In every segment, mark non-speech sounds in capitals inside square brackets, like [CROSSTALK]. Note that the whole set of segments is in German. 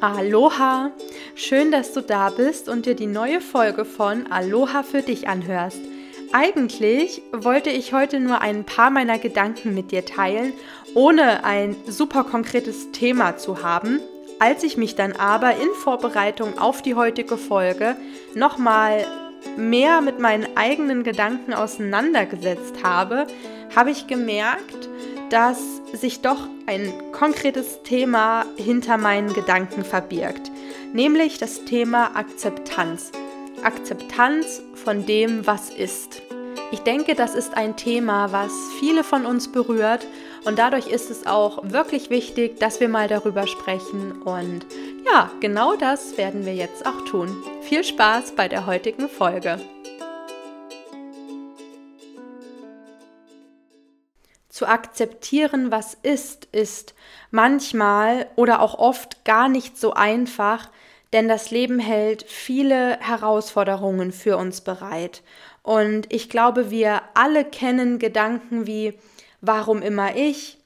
Aloha! Schön, dass du da bist und dir die neue Folge von Aloha für dich anhörst. Eigentlich wollte ich heute nur ein paar meiner Gedanken mit dir teilen, ohne ein super konkretes Thema zu haben. Als ich mich dann aber in Vorbereitung auf die heutige Folge nochmal mehr mit meinen eigenen Gedanken auseinandergesetzt habe, habe ich gemerkt, dass sich doch ein konkretes Thema hinter meinen Gedanken verbirgt, nämlich das Thema Akzeptanz. Akzeptanz von dem, was ist. Ich denke, das ist ein Thema, was viele von uns berührt und dadurch ist es auch wirklich wichtig, dass wir mal darüber sprechen und ja, genau das werden wir jetzt auch tun. Viel Spaß bei der heutigen Folge. Zu akzeptieren, was ist, ist manchmal oder auch oft gar nicht so einfach, denn das Leben hält viele Herausforderungen für uns bereit. Und ich glaube, wir alle kennen Gedanken wie, warum immer ich?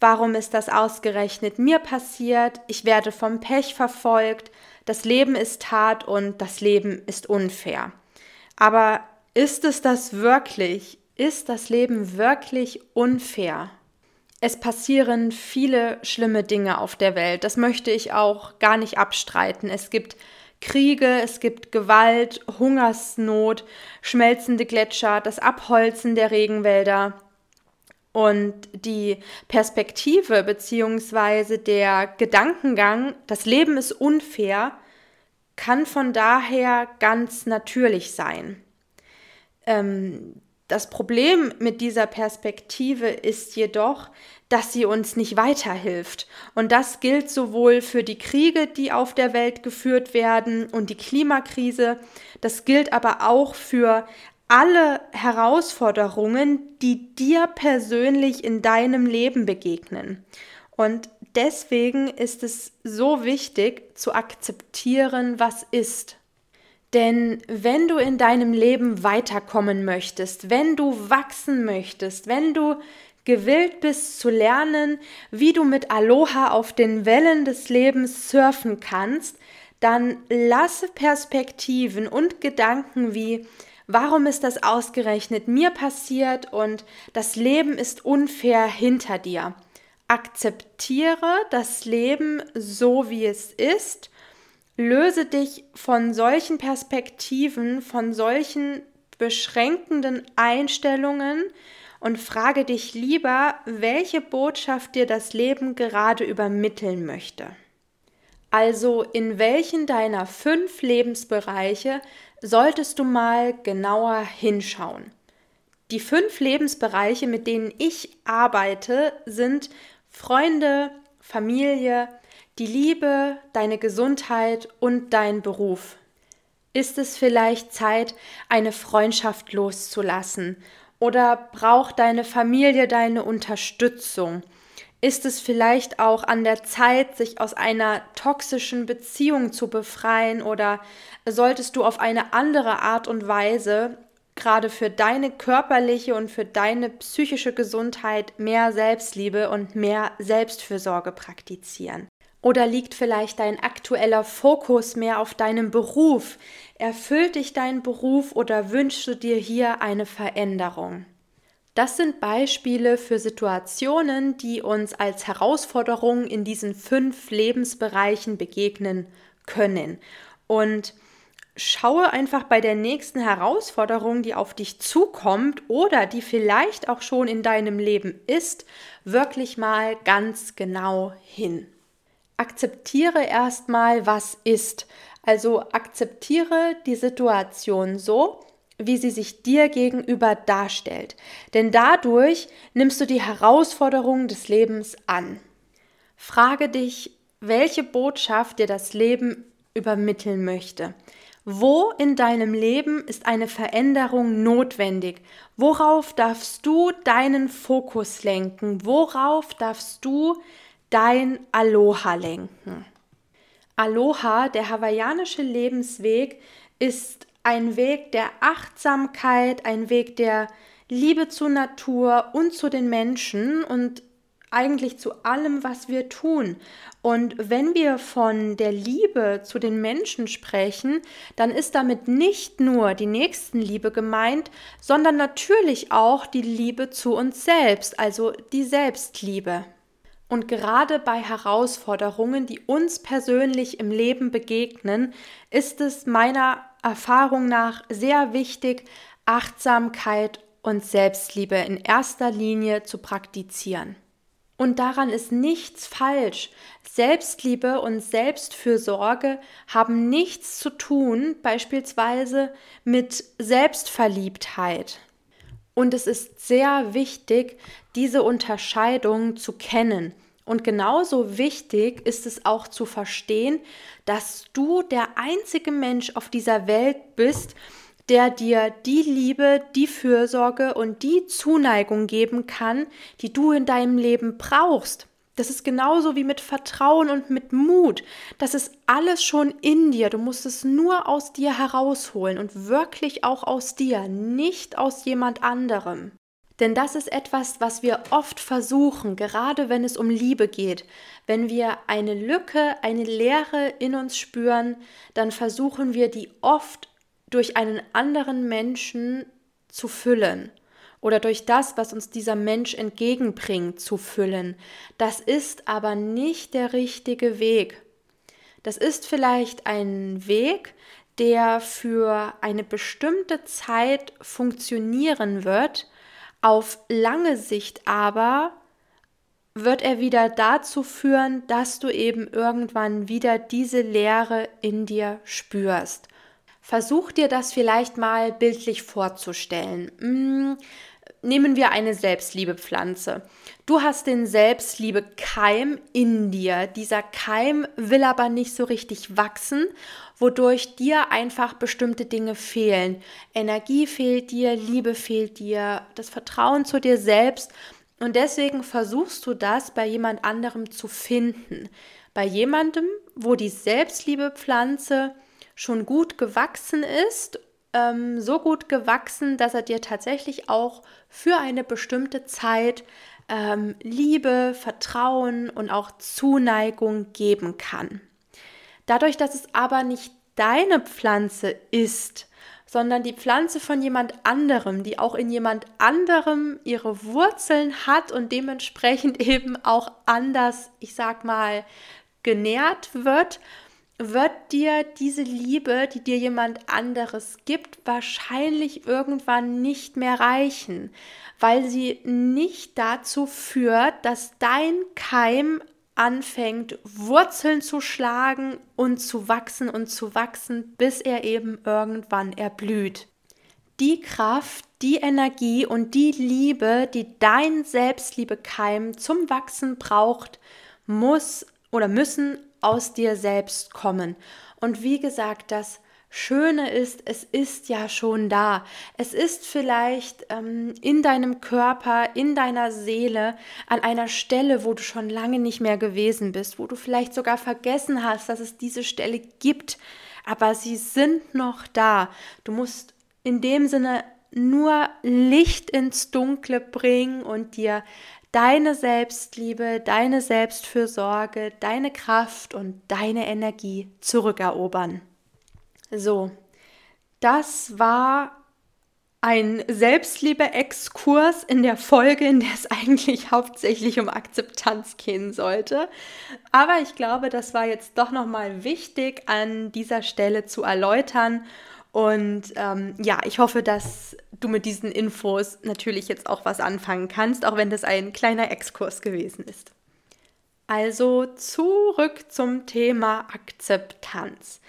Warum ist das ausgerechnet mir passiert? Ich werde vom Pech verfolgt. Das Leben ist hart und das Leben ist unfair. Aber ist es das wirklich? Ist das Leben wirklich unfair? Es passieren viele schlimme Dinge auf der Welt. Das möchte ich auch gar nicht abstreiten. Es gibt Kriege, es gibt Gewalt, Hungersnot, schmelzende Gletscher, das Abholzen der Regenwälder. Und die Perspektive bzw. der Gedankengang, das Leben ist unfair, kann von daher ganz natürlich sein. Ähm, das Problem mit dieser Perspektive ist jedoch, dass sie uns nicht weiterhilft. Und das gilt sowohl für die Kriege, die auf der Welt geführt werden und die Klimakrise, das gilt aber auch für alle Herausforderungen, die dir persönlich in deinem Leben begegnen. Und deswegen ist es so wichtig zu akzeptieren, was ist. Denn wenn du in deinem Leben weiterkommen möchtest, wenn du wachsen möchtest, wenn du gewillt bist zu lernen, wie du mit Aloha auf den Wellen des Lebens surfen kannst, dann lasse Perspektiven und Gedanken wie warum ist das ausgerechnet mir passiert und das Leben ist unfair hinter dir. Akzeptiere das Leben so, wie es ist Löse dich von solchen Perspektiven, von solchen beschränkenden Einstellungen und frage dich lieber, welche Botschaft dir das Leben gerade übermitteln möchte. Also in welchen deiner fünf Lebensbereiche solltest du mal genauer hinschauen. Die fünf Lebensbereiche, mit denen ich arbeite, sind Freunde, Familie, die Liebe, deine Gesundheit und dein Beruf. Ist es vielleicht Zeit, eine Freundschaft loszulassen? Oder braucht deine Familie deine Unterstützung? Ist es vielleicht auch an der Zeit, sich aus einer toxischen Beziehung zu befreien? Oder solltest du auf eine andere Art und Weise gerade für deine körperliche und für deine psychische Gesundheit mehr Selbstliebe und mehr Selbstfürsorge praktizieren? Oder liegt vielleicht dein aktueller Fokus mehr auf deinem Beruf? Erfüllt dich dein Beruf oder wünschst du dir hier eine Veränderung? Das sind Beispiele für Situationen, die uns als Herausforderung in diesen fünf Lebensbereichen begegnen können. Und schaue einfach bei der nächsten Herausforderung, die auf dich zukommt oder die vielleicht auch schon in deinem Leben ist, wirklich mal ganz genau hin akzeptiere erstmal, was ist. Also akzeptiere die Situation so, wie sie sich dir gegenüber darstellt. Denn dadurch nimmst du die Herausforderungen des Lebens an. Frage dich, welche Botschaft dir das Leben übermitteln möchte. Wo in deinem Leben ist eine Veränderung notwendig? Worauf darfst du deinen Fokus lenken? Worauf darfst du dein Aloha lenken. Aloha, der hawaiianische Lebensweg, ist ein Weg der Achtsamkeit, ein Weg der Liebe zur Natur und zu den Menschen und eigentlich zu allem, was wir tun. Und wenn wir von der Liebe zu den Menschen sprechen, dann ist damit nicht nur die Nächstenliebe gemeint, sondern natürlich auch die Liebe zu uns selbst, also die Selbstliebe. Und gerade bei Herausforderungen, die uns persönlich im Leben begegnen, ist es meiner Erfahrung nach sehr wichtig, Achtsamkeit und Selbstliebe in erster Linie zu praktizieren. Und daran ist nichts falsch. Selbstliebe und Selbstfürsorge haben nichts zu tun, beispielsweise mit Selbstverliebtheit. Und es ist sehr wichtig, diese Unterscheidung zu kennen. Und genauso wichtig ist es auch zu verstehen, dass du der einzige Mensch auf dieser Welt bist, der dir die Liebe, die Fürsorge und die Zuneigung geben kann, die du in deinem Leben brauchst. Das ist genauso wie mit Vertrauen und mit Mut. Das ist alles schon in dir. Du musst es nur aus dir herausholen und wirklich auch aus dir, nicht aus jemand anderem. Denn das ist etwas, was wir oft versuchen, gerade wenn es um Liebe geht. Wenn wir eine Lücke, eine Leere in uns spüren, dann versuchen wir die oft durch einen anderen Menschen zu füllen oder durch das, was uns dieser Mensch entgegenbringt, zu füllen. Das ist aber nicht der richtige Weg. Das ist vielleicht ein Weg, der für eine bestimmte Zeit funktionieren wird, auf lange Sicht aber wird er wieder dazu führen, dass du eben irgendwann wieder diese Leere in dir spürst. Versuch dir das vielleicht mal bildlich vorzustellen. Hm, nehmen wir eine Selbstliebepflanze. Du hast den Selbstliebe-Keim in dir. Dieser Keim will aber nicht so richtig wachsen, wodurch dir einfach bestimmte Dinge fehlen. Energie fehlt dir, Liebe fehlt dir, das Vertrauen zu dir selbst. Und deswegen versuchst du das bei jemand anderem zu finden. Bei jemandem, wo die Selbstliebepflanze schon gut gewachsen ist, ähm, so gut gewachsen, dass er dir tatsächlich auch für eine bestimmte Zeit ähm, Liebe, Vertrauen und auch Zuneigung geben kann. Dadurch, dass es aber nicht deine Pflanze ist, sondern die Pflanze von jemand anderem, die auch in jemand anderem ihre Wurzeln hat und dementsprechend [LAUGHS] eben auch anders, ich sag mal, genährt wird, wird dir diese Liebe, die dir jemand anderes gibt, wahrscheinlich irgendwann nicht mehr reichen, weil sie nicht dazu führt, dass dein Keim anfängt, Wurzeln zu schlagen und zu wachsen und zu wachsen, bis er eben irgendwann erblüht. Die Kraft, die Energie und die Liebe, die dein Selbstliebekeim zum Wachsen braucht, muss oder müssen aus dir selbst kommen. Und wie gesagt, das Schöne ist, es ist ja schon da. Es ist vielleicht ähm, in deinem Körper, in deiner Seele, an einer Stelle, wo du schon lange nicht mehr gewesen bist, wo du vielleicht sogar vergessen hast, dass es diese Stelle gibt, aber sie sind noch da. Du musst in dem Sinne nur Licht ins Dunkle bringen und dir deine Selbstliebe, deine Selbstfürsorge, deine Kraft und deine Energie zurückerobern. So, das war ein Selbstliebe-Exkurs in der Folge, in der es eigentlich [LAUGHS] hauptsächlich um Akzeptanz gehen sollte. Aber ich glaube, das war jetzt doch nochmal wichtig an dieser Stelle zu erläutern und ähm, ja, ich hoffe, dass du mit diesen Infos natürlich jetzt auch was anfangen kannst, auch wenn das ein kleiner Exkurs gewesen ist. Also zurück zum Thema Akzeptanz.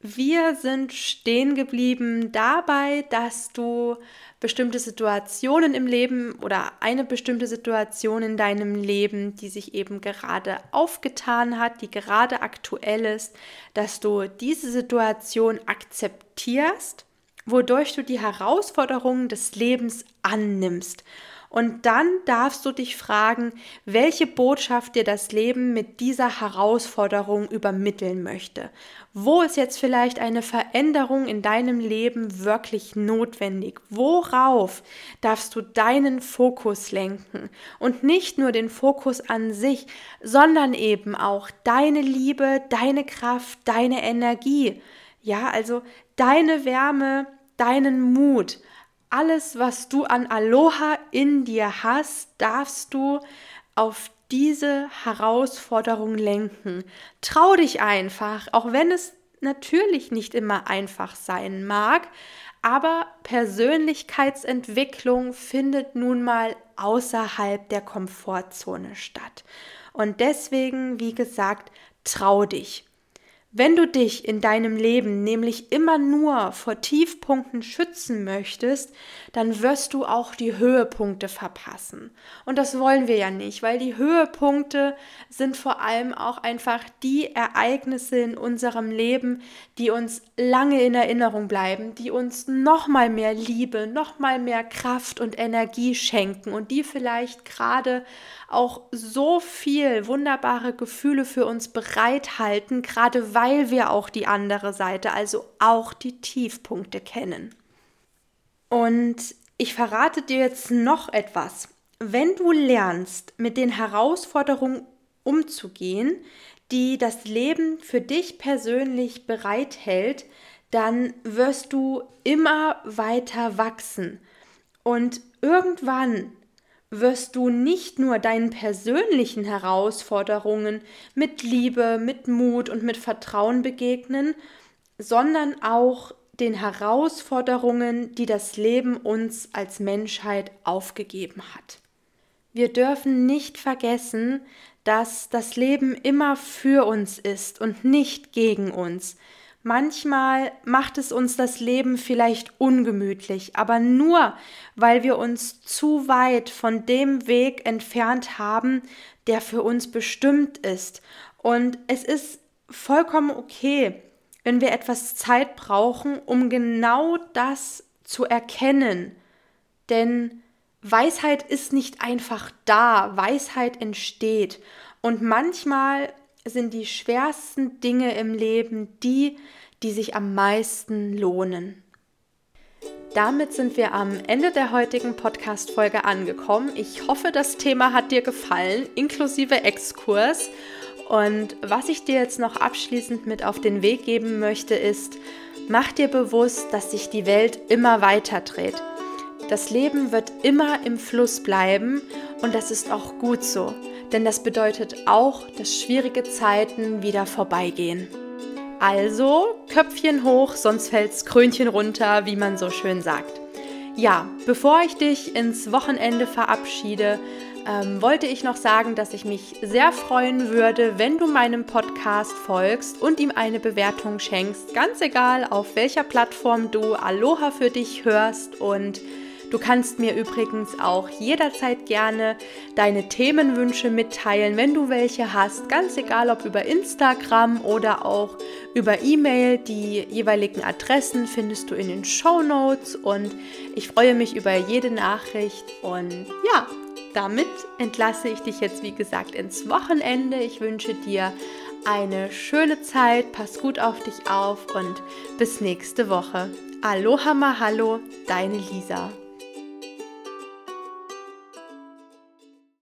Wir sind stehen geblieben dabei, dass du bestimmte Situationen im Leben oder eine bestimmte Situation in deinem Leben, die sich eben gerade aufgetan hat, die gerade aktuell ist, dass du diese Situation akzeptierst, wodurch du die Herausforderungen des Lebens annimmst. Und dann darfst du dich fragen, welche Botschaft dir das Leben mit dieser Herausforderung übermitteln möchte. Wo ist jetzt vielleicht eine Veränderung in deinem Leben wirklich notwendig? Worauf darfst du deinen Fokus lenken? Und nicht nur den Fokus an sich, sondern eben auch deine Liebe, deine Kraft, deine Energie. Ja, also deine Wärme, deinen Mut alles, was du an Aloha in dir hast, darfst du auf diese Herausforderung lenken. Trau dich einfach, auch wenn es natürlich nicht immer einfach sein mag, aber Persönlichkeitsentwicklung findet nun mal außerhalb der Komfortzone statt. Und deswegen, wie gesagt, trau dich. Wenn du dich in deinem Leben nämlich immer nur vor Tiefpunkten schützen möchtest, dann wirst du auch die Höhepunkte verpassen. Und das wollen wir ja nicht, weil die Höhepunkte sind vor allem auch einfach die Ereignisse in unserem Leben, die uns lange in Erinnerung bleiben, die uns nochmal mehr Liebe, nochmal mehr Kraft und Energie schenken und die vielleicht gerade auch so viel wunderbare Gefühle für uns bereithalten, gerade weil wir auch die andere Seite, also auch die Tiefpunkte kennen. Und ich verrate dir jetzt noch etwas. Wenn du lernst, mit den Herausforderungen umzugehen, die das Leben für dich persönlich bereithält, dann wirst du immer weiter wachsen. Und irgendwann wirst du nicht nur deinen persönlichen Herausforderungen mit Liebe, mit Mut und mit Vertrauen begegnen, sondern auch den Herausforderungen, die das Leben uns als Menschheit aufgegeben hat. Wir dürfen nicht vergessen, dass das Leben immer für uns ist und nicht gegen uns. Manchmal macht es uns das Leben vielleicht ungemütlich, aber nur weil wir uns zu weit von dem Weg entfernt haben, der für uns bestimmt ist. Und es ist vollkommen okay, wenn wir etwas Zeit brauchen, um genau das zu erkennen. Denn Weisheit ist nicht einfach da, Weisheit entsteht. Und manchmal sind die schwersten Dinge im Leben die, die sich am meisten lohnen. Damit sind wir am Ende der heutigen Podcast-Folge angekommen. Ich hoffe, das Thema hat dir gefallen, inklusive Exkurs. Und was ich dir jetzt noch abschließend mit auf den Weg geben möchte, ist, mach dir bewusst, dass sich die Welt immer weiter dreht. Das Leben wird immer im Fluss bleiben und das ist auch gut so denn das bedeutet auch, dass schwierige Zeiten wieder vorbeigehen. Also Köpfchen hoch, sonst fällt's Krönchen runter, wie man so schön sagt. Ja, bevor ich dich ins Wochenende verabschiede, ähm, wollte ich noch sagen, dass ich mich sehr freuen würde, wenn du meinem Podcast folgst und ihm eine Bewertung schenkst. Ganz egal, auf welcher Plattform du Aloha für dich hörst und Du kannst mir übrigens auch jederzeit gerne deine Themenwünsche mitteilen, wenn du welche hast, ganz egal ob über Instagram oder auch über E-Mail. Die jeweiligen Adressen findest du in den Show Notes und ich freue mich über jede Nachricht und ja, damit entlasse ich dich jetzt wie gesagt ins Wochenende. Ich wünsche dir eine schöne Zeit, pass gut auf dich auf und bis nächste Woche. Aloha Mahalo, deine Lisa.